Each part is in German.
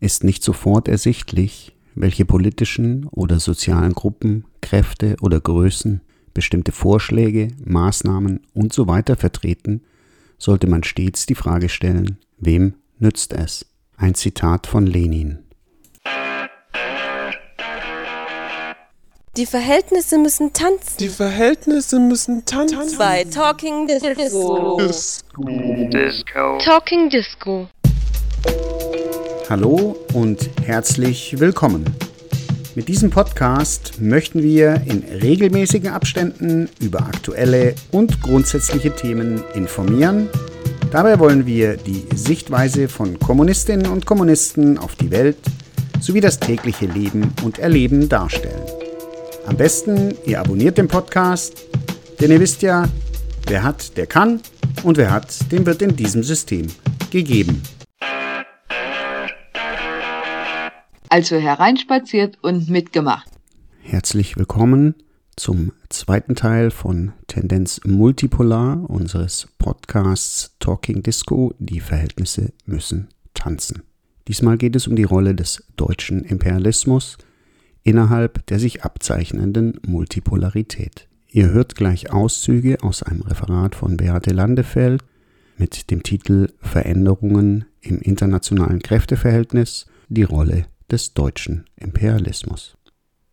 ist nicht sofort ersichtlich, welche politischen oder sozialen Gruppen, Kräfte oder Größen bestimmte Vorschläge, Maßnahmen und so weiter vertreten, sollte man stets die Frage stellen, wem nützt es? Ein Zitat von Lenin. Die Verhältnisse müssen tanzen. Die Verhältnisse müssen tanzen. Bei Talking Disco. Disco. Talking Disco. Hallo und herzlich willkommen. Mit diesem Podcast möchten wir in regelmäßigen Abständen über aktuelle und grundsätzliche Themen informieren. Dabei wollen wir die Sichtweise von Kommunistinnen und Kommunisten auf die Welt sowie das tägliche Leben und Erleben darstellen. Am besten, ihr abonniert den Podcast, denn ihr wisst ja, wer hat, der kann und wer hat, dem wird in diesem System gegeben. Also hereinspaziert und mitgemacht. Herzlich willkommen zum zweiten Teil von Tendenz Multipolar unseres Podcasts Talking Disco. Die Verhältnisse müssen tanzen. Diesmal geht es um die Rolle des deutschen Imperialismus innerhalb der sich abzeichnenden Multipolarität. Ihr hört gleich Auszüge aus einem Referat von Beate Landefeld mit dem Titel Veränderungen im internationalen Kräfteverhältnis, die Rolle des deutschen Imperialismus.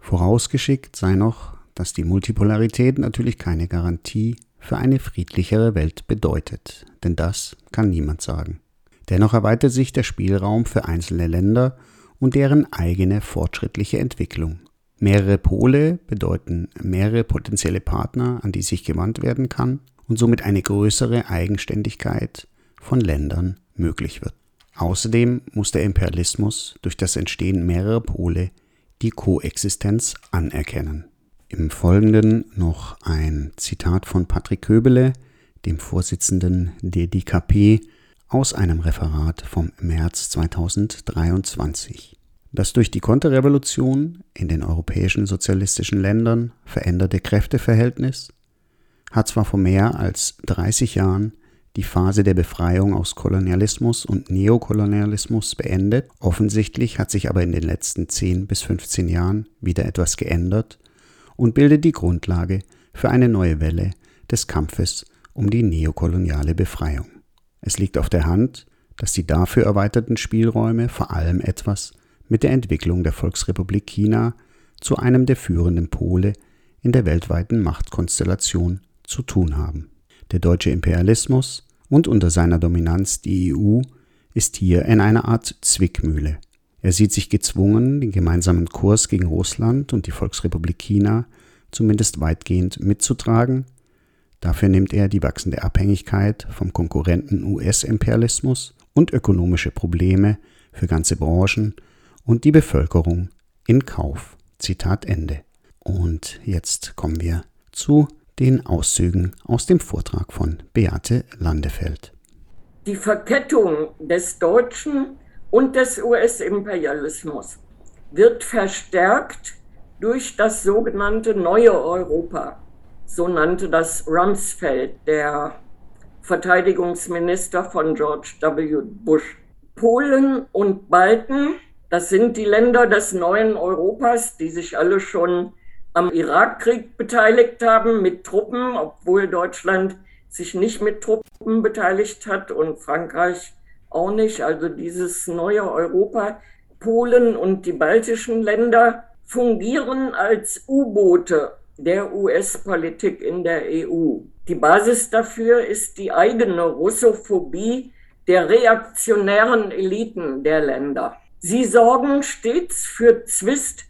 Vorausgeschickt sei noch, dass die Multipolarität natürlich keine Garantie für eine friedlichere Welt bedeutet, denn das kann niemand sagen. Dennoch erweitert sich der Spielraum für einzelne Länder und deren eigene fortschrittliche Entwicklung. Mehrere Pole bedeuten mehrere potenzielle Partner, an die sich gewandt werden kann und somit eine größere Eigenständigkeit von Ländern möglich wird. Außerdem muss der Imperialismus durch das Entstehen mehrerer Pole die Koexistenz anerkennen. Im Folgenden noch ein Zitat von Patrick Köbele, dem Vorsitzenden der DKP, aus einem Referat vom März 2023. Das durch die Konterrevolution in den europäischen sozialistischen Ländern veränderte Kräfteverhältnis hat zwar vor mehr als 30 Jahren die Phase der Befreiung aus Kolonialismus und Neokolonialismus beendet, offensichtlich hat sich aber in den letzten 10 bis 15 Jahren wieder etwas geändert und bildet die Grundlage für eine neue Welle des Kampfes um die neokoloniale Befreiung. Es liegt auf der Hand, dass die dafür erweiterten Spielräume vor allem etwas mit der Entwicklung der Volksrepublik China zu einem der führenden Pole in der weltweiten Machtkonstellation zu tun haben. Der deutsche Imperialismus und unter seiner Dominanz die EU ist hier in einer Art Zwickmühle. Er sieht sich gezwungen, den gemeinsamen Kurs gegen Russland und die Volksrepublik China zumindest weitgehend mitzutragen Dafür nimmt er die wachsende Abhängigkeit vom Konkurrenten US-Imperialismus und ökonomische Probleme für ganze Branchen und die Bevölkerung in Kauf. Zitat Ende. Und jetzt kommen wir zu den Auszügen aus dem Vortrag von Beate Landefeld. Die Verkettung des deutschen und des US-Imperialismus wird verstärkt durch das sogenannte neue Europa so nannte das Rumsfeld, der Verteidigungsminister von George W. Bush. Polen und Balten, das sind die Länder des neuen Europas, die sich alle schon am Irakkrieg beteiligt haben mit Truppen, obwohl Deutschland sich nicht mit Truppen beteiligt hat und Frankreich auch nicht. Also dieses neue Europa, Polen und die baltischen Länder fungieren als U-Boote der US-Politik in der EU. Die Basis dafür ist die eigene Russophobie der reaktionären Eliten der Länder. Sie sorgen stets für Zwist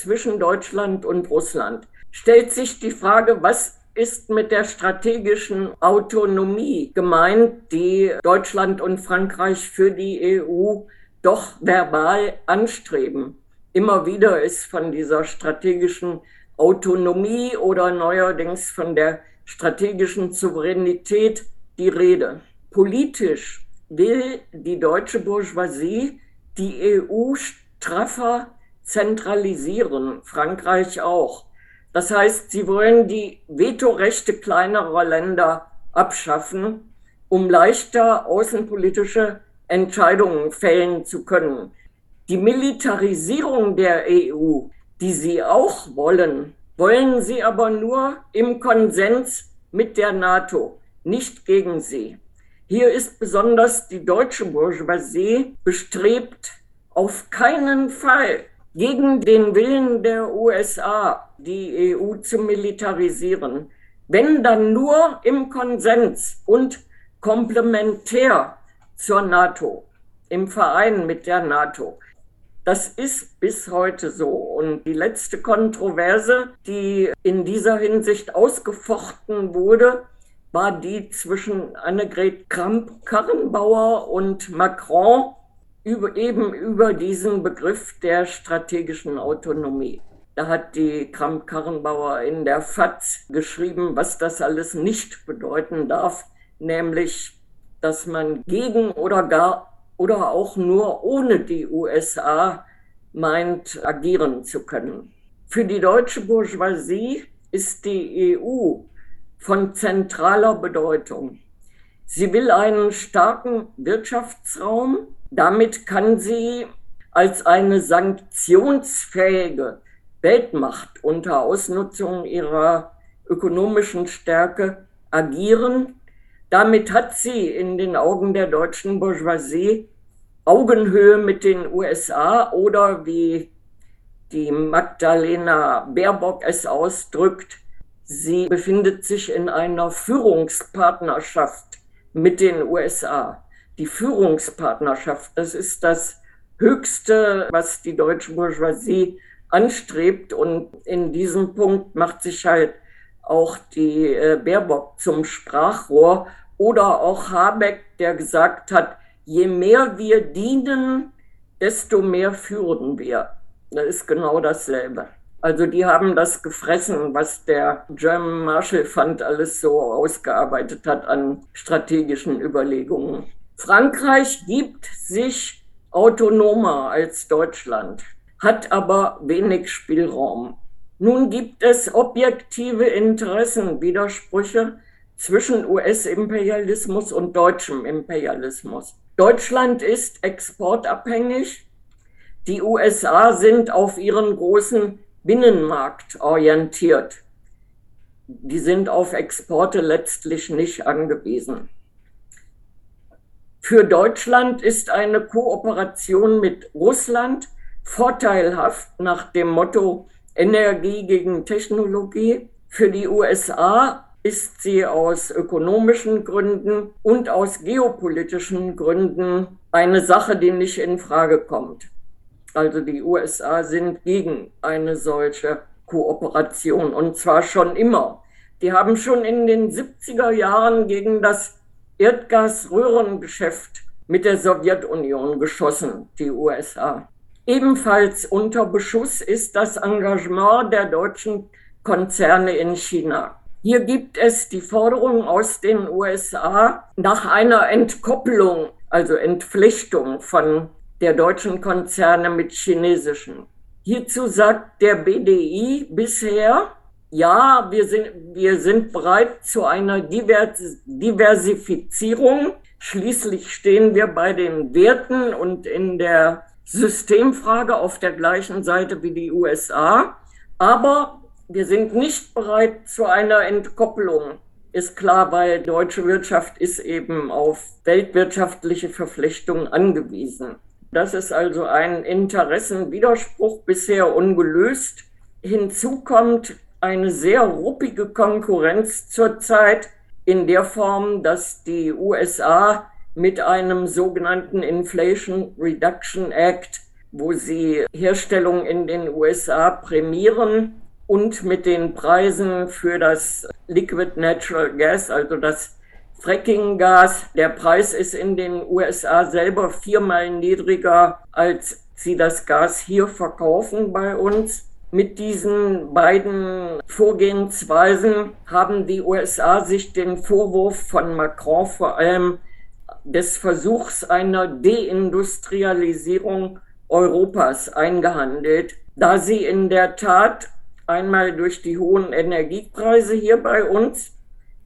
zwischen Deutschland und Russland. Stellt sich die Frage, was ist mit der strategischen Autonomie gemeint, die Deutschland und Frankreich für die EU doch verbal anstreben. Immer wieder ist von dieser strategischen Autonomie oder neuerdings von der strategischen Souveränität die Rede. Politisch will die deutsche Bourgeoisie die EU straffer zentralisieren, Frankreich auch. Das heißt, sie wollen die Vetorechte kleinerer Länder abschaffen, um leichter außenpolitische Entscheidungen fällen zu können. Die Militarisierung der EU, die Sie auch wollen, wollen Sie aber nur im Konsens mit der NATO, nicht gegen sie. Hier ist besonders die deutsche Bourgeoisie bestrebt, auf keinen Fall gegen den Willen der USA die EU zu militarisieren, wenn dann nur im Konsens und komplementär zur NATO, im Verein mit der NATO. Das ist bis heute so. Und die letzte Kontroverse, die in dieser Hinsicht ausgefochten wurde, war die zwischen Annegret Kramp-Karrenbauer und Macron über, eben über diesen Begriff der strategischen Autonomie. Da hat die Kramp-Karrenbauer in der FAZ geschrieben, was das alles nicht bedeuten darf, nämlich, dass man gegen oder gar oder auch nur ohne die USA meint, agieren zu können. Für die deutsche Bourgeoisie ist die EU von zentraler Bedeutung. Sie will einen starken Wirtschaftsraum. Damit kann sie als eine sanktionsfähige Weltmacht unter Ausnutzung ihrer ökonomischen Stärke agieren. Damit hat sie in den Augen der deutschen Bourgeoisie Augenhöhe mit den USA oder wie die Magdalena Baerbock es ausdrückt, sie befindet sich in einer Führungspartnerschaft mit den USA. Die Führungspartnerschaft, das ist das Höchste, was die deutsche Bourgeoisie anstrebt. Und in diesem Punkt macht sich halt auch die äh, Baerbock zum Sprachrohr oder auch Habeck, der gesagt hat, je mehr wir dienen, desto mehr führen wir. Das ist genau dasselbe. Also die haben das gefressen, was der German Marshall Fund alles so ausgearbeitet hat an strategischen Überlegungen. Frankreich gibt sich autonomer als Deutschland, hat aber wenig Spielraum. Nun gibt es objektive Interessenwidersprüche zwischen US-Imperialismus und deutschem Imperialismus. Deutschland ist exportabhängig. Die USA sind auf ihren großen Binnenmarkt orientiert. Die sind auf Exporte letztlich nicht angewiesen. Für Deutschland ist eine Kooperation mit Russland vorteilhaft nach dem Motto Energie gegen Technologie. Für die USA ist sie aus ökonomischen Gründen und aus geopolitischen Gründen eine Sache, die nicht in Frage kommt. Also die USA sind gegen eine solche Kooperation und zwar schon immer. Die haben schon in den 70er Jahren gegen das Erdgasröhrengeschäft mit der Sowjetunion geschossen, die USA. Ebenfalls unter Beschuss ist das Engagement der deutschen Konzerne in China. Hier gibt es die Forderung aus den USA nach einer Entkopplung, also Entpflichtung von der deutschen Konzerne mit chinesischen. Hierzu sagt der BDI bisher, ja, wir sind, wir sind bereit zu einer Diversifizierung. Schließlich stehen wir bei den Werten und in der Systemfrage auf der gleichen Seite wie die USA. Aber wir sind nicht bereit zu einer Entkopplung. Ist klar, weil deutsche Wirtschaft ist eben auf weltwirtschaftliche Verflechtungen angewiesen. Das ist also ein Interessenwiderspruch bisher ungelöst. Hinzu kommt eine sehr ruppige Konkurrenz zurzeit in der Form, dass die USA mit einem sogenannten Inflation Reduction Act, wo sie Herstellung in den USA prämieren, und mit den Preisen für das Liquid Natural Gas, also das Fracking-Gas. Der Preis ist in den USA selber viermal niedriger, als sie das Gas hier verkaufen bei uns. Mit diesen beiden Vorgehensweisen haben die USA sich den Vorwurf von Macron vor allem des Versuchs einer Deindustrialisierung Europas eingehandelt, da sie in der Tat Einmal durch die hohen Energiepreise hier bei uns,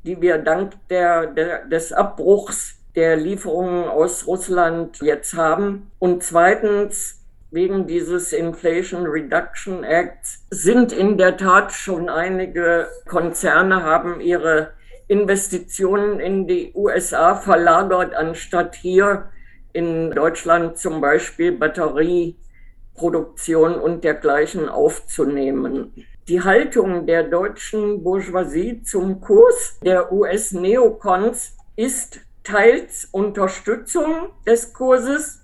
die wir dank der, der, des Abbruchs der Lieferungen aus Russland jetzt haben. Und zweitens wegen dieses Inflation Reduction Acts sind in der Tat schon einige Konzerne haben ihre Investitionen in die USA verlagert, anstatt hier in Deutschland zum Beispiel Batterieproduktion und dergleichen aufzunehmen. Die Haltung der deutschen Bourgeoisie zum Kurs der US-Neokons ist teils Unterstützung des Kurses,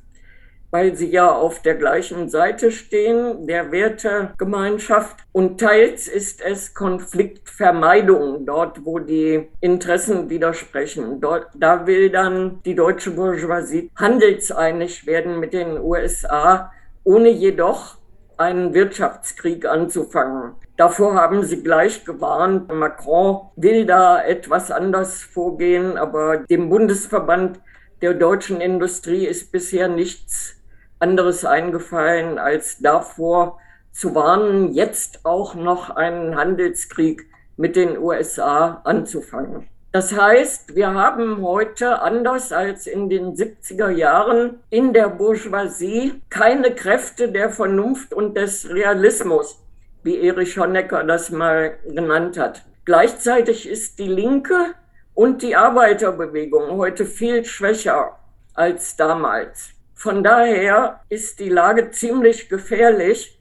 weil sie ja auf der gleichen Seite stehen, der Wertegemeinschaft. Und teils ist es Konfliktvermeidung, dort wo die Interessen widersprechen. Dort, da will dann die deutsche Bourgeoisie handelseinig werden mit den USA, ohne jedoch einen Wirtschaftskrieg anzufangen. Davor haben sie gleich gewarnt. Macron will da etwas anders vorgehen, aber dem Bundesverband der deutschen Industrie ist bisher nichts anderes eingefallen, als davor zu warnen, jetzt auch noch einen Handelskrieg mit den USA anzufangen. Das heißt, wir haben heute, anders als in den 70er Jahren, in der Bourgeoisie keine Kräfte der Vernunft und des Realismus, wie Erich Honecker das mal genannt hat. Gleichzeitig ist die Linke und die Arbeiterbewegung heute viel schwächer als damals. Von daher ist die Lage ziemlich gefährlich.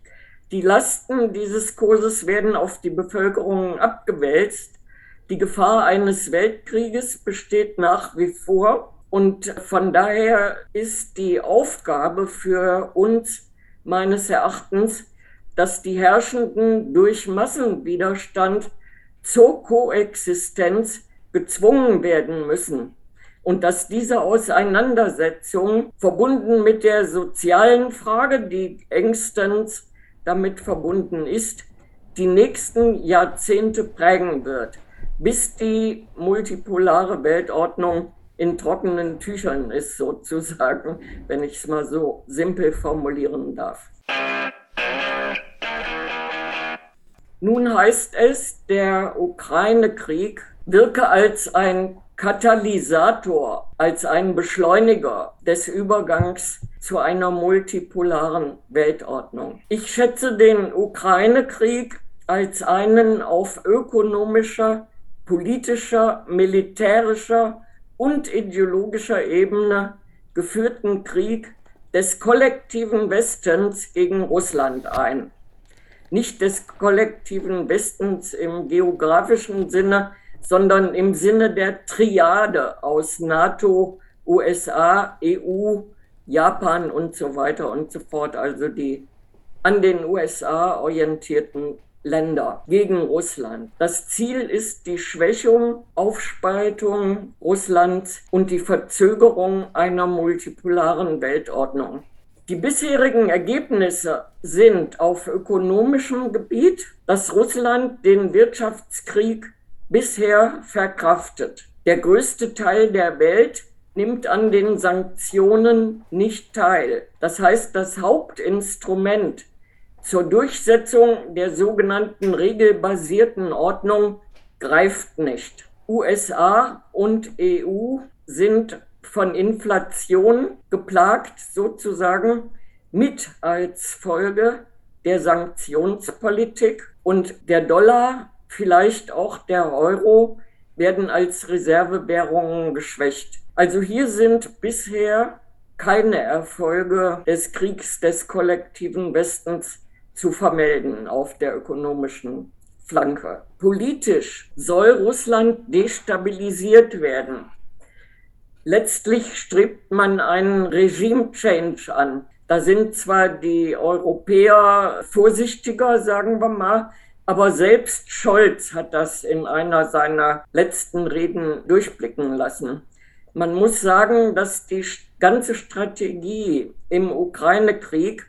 Die Lasten dieses Kurses werden auf die Bevölkerung abgewälzt. Die Gefahr eines Weltkrieges besteht nach wie vor. Und von daher ist die Aufgabe für uns meines Erachtens, dass die Herrschenden durch Massenwiderstand zur Koexistenz gezwungen werden müssen und dass diese Auseinandersetzung verbunden mit der sozialen Frage, die engstens damit verbunden ist, die nächsten Jahrzehnte prägen wird, bis die multipolare Weltordnung in trockenen Tüchern ist, sozusagen, wenn ich es mal so simpel formulieren darf. Nun heißt es, der Ukraine-Krieg wirke als ein Katalysator, als ein Beschleuniger des Übergangs zu einer multipolaren Weltordnung. Ich schätze den Ukraine-Krieg als einen auf ökonomischer, politischer, militärischer und ideologischer Ebene geführten Krieg des kollektiven Westens gegen Russland ein. Nicht des kollektiven Westens im geografischen Sinne, sondern im Sinne der Triade aus NATO, USA, EU, Japan und so weiter und so fort, also die an den USA orientierten Länder gegen Russland. Das Ziel ist die Schwächung, Aufspaltung Russlands und die Verzögerung einer multipolaren Weltordnung. Die bisherigen Ergebnisse sind auf ökonomischem Gebiet, dass Russland den Wirtschaftskrieg bisher verkraftet. Der größte Teil der Welt nimmt an den Sanktionen nicht teil. Das heißt, das Hauptinstrument zur Durchsetzung der sogenannten regelbasierten Ordnung greift nicht. USA und EU sind von Inflation geplagt, sozusagen mit als Folge der Sanktionspolitik und der Dollar vielleicht auch der Euro werden als Reservewährungen geschwächt. Also hier sind bisher keine Erfolge des Kriegs des kollektiven Westens zu vermelden auf der ökonomischen Flanke. Politisch soll Russland destabilisiert werden. Letztlich strebt man einen Regime-Change an. Da sind zwar die Europäer vorsichtiger, sagen wir mal, aber selbst Scholz hat das in einer seiner letzten Reden durchblicken lassen. Man muss sagen, dass die ganze Strategie im Ukraine-Krieg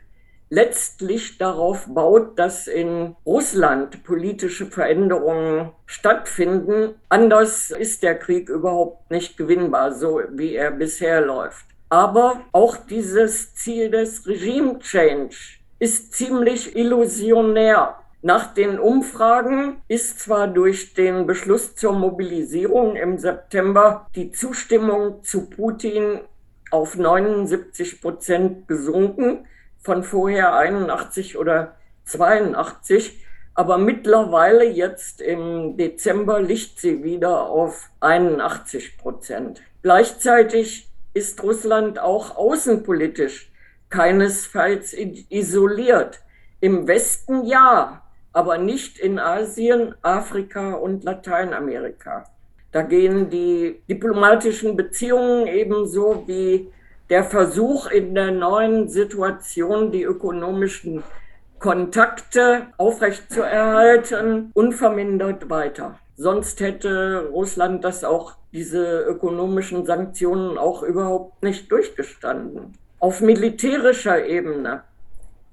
letztlich darauf baut, dass in Russland politische Veränderungen stattfinden. Anders ist der Krieg überhaupt nicht gewinnbar, so wie er bisher läuft. Aber auch dieses Ziel des Regime Change ist ziemlich illusionär. Nach den Umfragen ist zwar durch den Beschluss zur Mobilisierung im September die Zustimmung zu Putin auf 79 Prozent gesunken. von vorher 81 oder 82. Aber mittlerweile jetzt im Dezember liegt sie wieder auf 81 Prozent. Gleichzeitig ist Russland auch außenpolitisch keinesfalls isoliert. Im Westen ja, aber nicht in Asien, Afrika und Lateinamerika. Da gehen die diplomatischen Beziehungen ebenso wie der Versuch in der neuen Situation die ökonomischen Kontakte aufrechtzuerhalten, unvermindert weiter. Sonst hätte Russland das auch, diese ökonomischen Sanktionen auch überhaupt nicht durchgestanden. Auf militärischer Ebene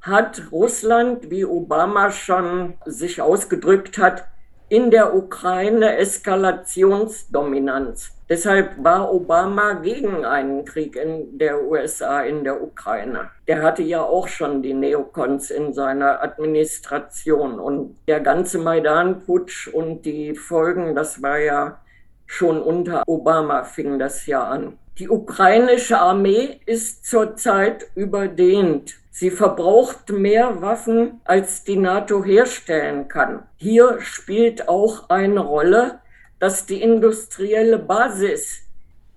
hat Russland, wie Obama schon sich ausgedrückt hat, in der Ukraine Eskalationsdominanz. Deshalb war Obama gegen einen Krieg in der USA in der Ukraine. Der hatte ja auch schon die Neokons in seiner Administration und der ganze Maidan-Putsch und die Folgen, das war ja schon unter Obama fing das ja an. Die ukrainische Armee ist zurzeit überdehnt. Sie verbraucht mehr Waffen, als die NATO herstellen kann. Hier spielt auch eine Rolle, dass die industrielle Basis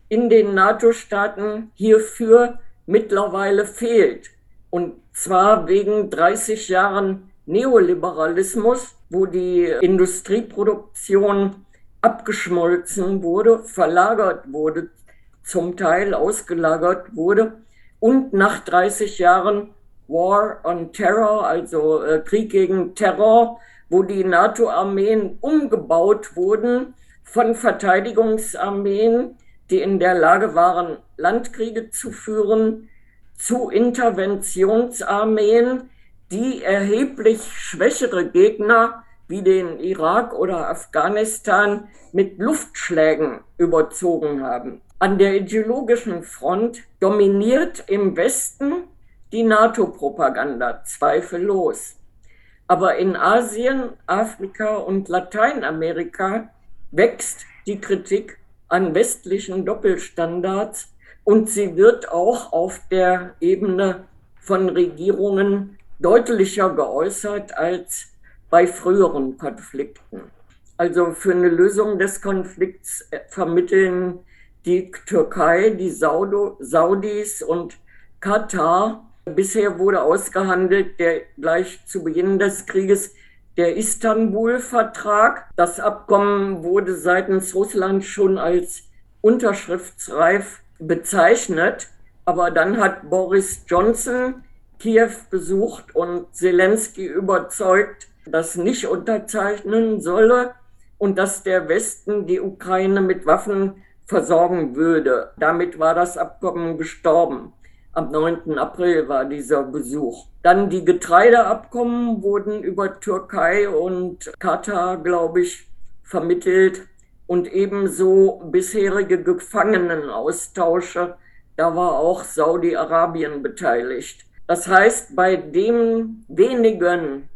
in den NATO-Staaten hierfür mittlerweile fehlt. Und zwar wegen 30 Jahren Neoliberalismus, wo die Industrieproduktion abgeschmolzen wurde, verlagert wurde, zum Teil ausgelagert wurde und nach 30 Jahren War on Terror, also äh, Krieg gegen Terror, wo die NATO-Armeen umgebaut wurden von Verteidigungsarmeen, die in der Lage waren, Landkriege zu führen, zu Interventionsarmeen, die erheblich schwächere Gegner wie den Irak oder Afghanistan mit Luftschlägen überzogen haben. An der ideologischen Front dominiert im Westen die NATO-Propaganda, zweifellos. Aber in Asien, Afrika und Lateinamerika wächst die Kritik an westlichen Doppelstandards und sie wird auch auf der Ebene von Regierungen deutlicher geäußert als bei früheren Konflikten. Also für eine Lösung des Konflikts äh, vermitteln die Türkei, die Saudis und Katar Bisher wurde ausgehandelt, der gleich zu Beginn des Krieges der Istanbul-Vertrag. Das Abkommen wurde seitens Russland schon als unterschriftsreif bezeichnet. Aber dann hat Boris Johnson Kiew besucht und Zelensky überzeugt, das nicht unterzeichnen solle und dass der Westen die Ukraine mit Waffen versorgen würde. Damit war das Abkommen gestorben. Am 9. April war dieser Besuch. Dann die Getreideabkommen wurden über Türkei und Katar, glaube ich, vermittelt und ebenso bisherige Gefangenenaustausche. Da war auch Saudi-Arabien beteiligt. Das heißt, bei dem wenigen,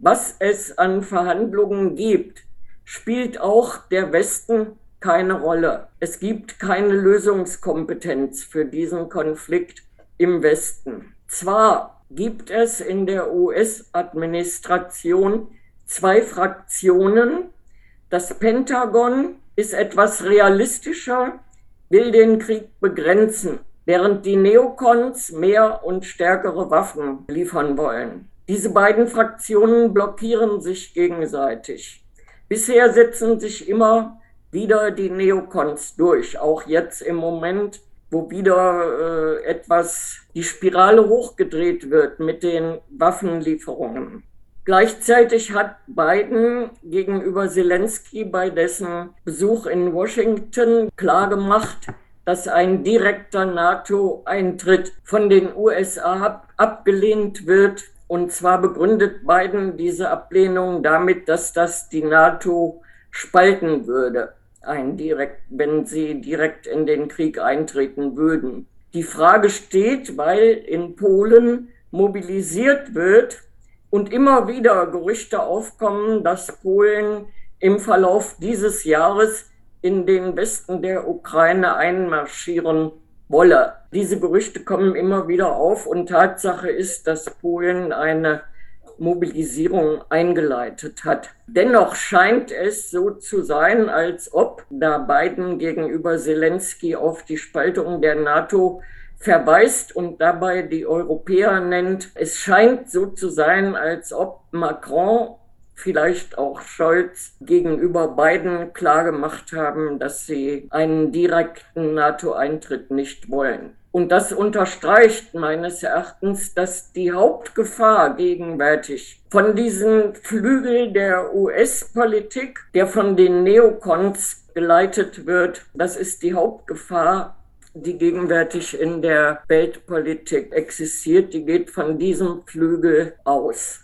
was es an Verhandlungen gibt, spielt auch der Westen keine Rolle. Es gibt keine Lösungskompetenz für diesen Konflikt im Westen. Zwar gibt es in der US-Administration zwei Fraktionen. Das Pentagon ist etwas realistischer, will den Krieg begrenzen, während die Neokons mehr und stärkere Waffen liefern wollen. Diese beiden Fraktionen blockieren sich gegenseitig. Bisher setzen sich immer wieder die Neokons durch, auch jetzt im Moment wo wieder äh, etwas die Spirale hochgedreht wird mit den Waffenlieferungen. Gleichzeitig hat Biden gegenüber Zelensky bei dessen Besuch in Washington klargemacht, dass ein direkter NATO-Eintritt von den USA ab abgelehnt wird. Und zwar begründet Biden diese Ablehnung damit, dass das die NATO spalten würde ein direkt, wenn sie direkt in den Krieg eintreten würden. Die Frage steht, weil in Polen mobilisiert wird und immer wieder Gerüchte aufkommen, dass Polen im Verlauf dieses Jahres in den Westen der Ukraine einmarschieren wolle. Diese Gerüchte kommen immer wieder auf und Tatsache ist, dass Polen eine Mobilisierung eingeleitet hat. Dennoch scheint es so zu sein, als ob, da Biden gegenüber Zelensky auf die Spaltung der NATO verweist und dabei die Europäer nennt, es scheint so zu sein, als ob Macron vielleicht auch Scholz gegenüber Biden klargemacht haben, dass sie einen direkten NATO-Eintritt nicht wollen. Und das unterstreicht meines Erachtens, dass die Hauptgefahr gegenwärtig von diesem Flügel der US-Politik, der von den Neokons geleitet wird, das ist die Hauptgefahr, die gegenwärtig in der Weltpolitik existiert. Die geht von diesem Flügel aus.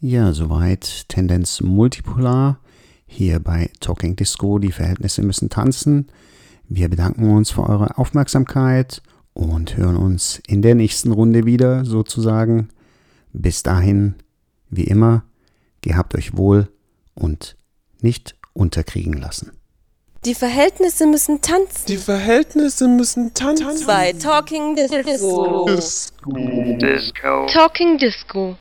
Ja, soweit Tendenz multipolar. Hier bei Talking Disco, die Verhältnisse müssen tanzen. Wir bedanken uns für eure Aufmerksamkeit und hören uns in der nächsten Runde wieder sozusagen. Bis dahin, wie immer, gehabt euch wohl und nicht unterkriegen lassen. Die Verhältnisse müssen tanzen. Die Verhältnisse müssen tanzen. Bei Talking Disco. Disco. Talking Disco.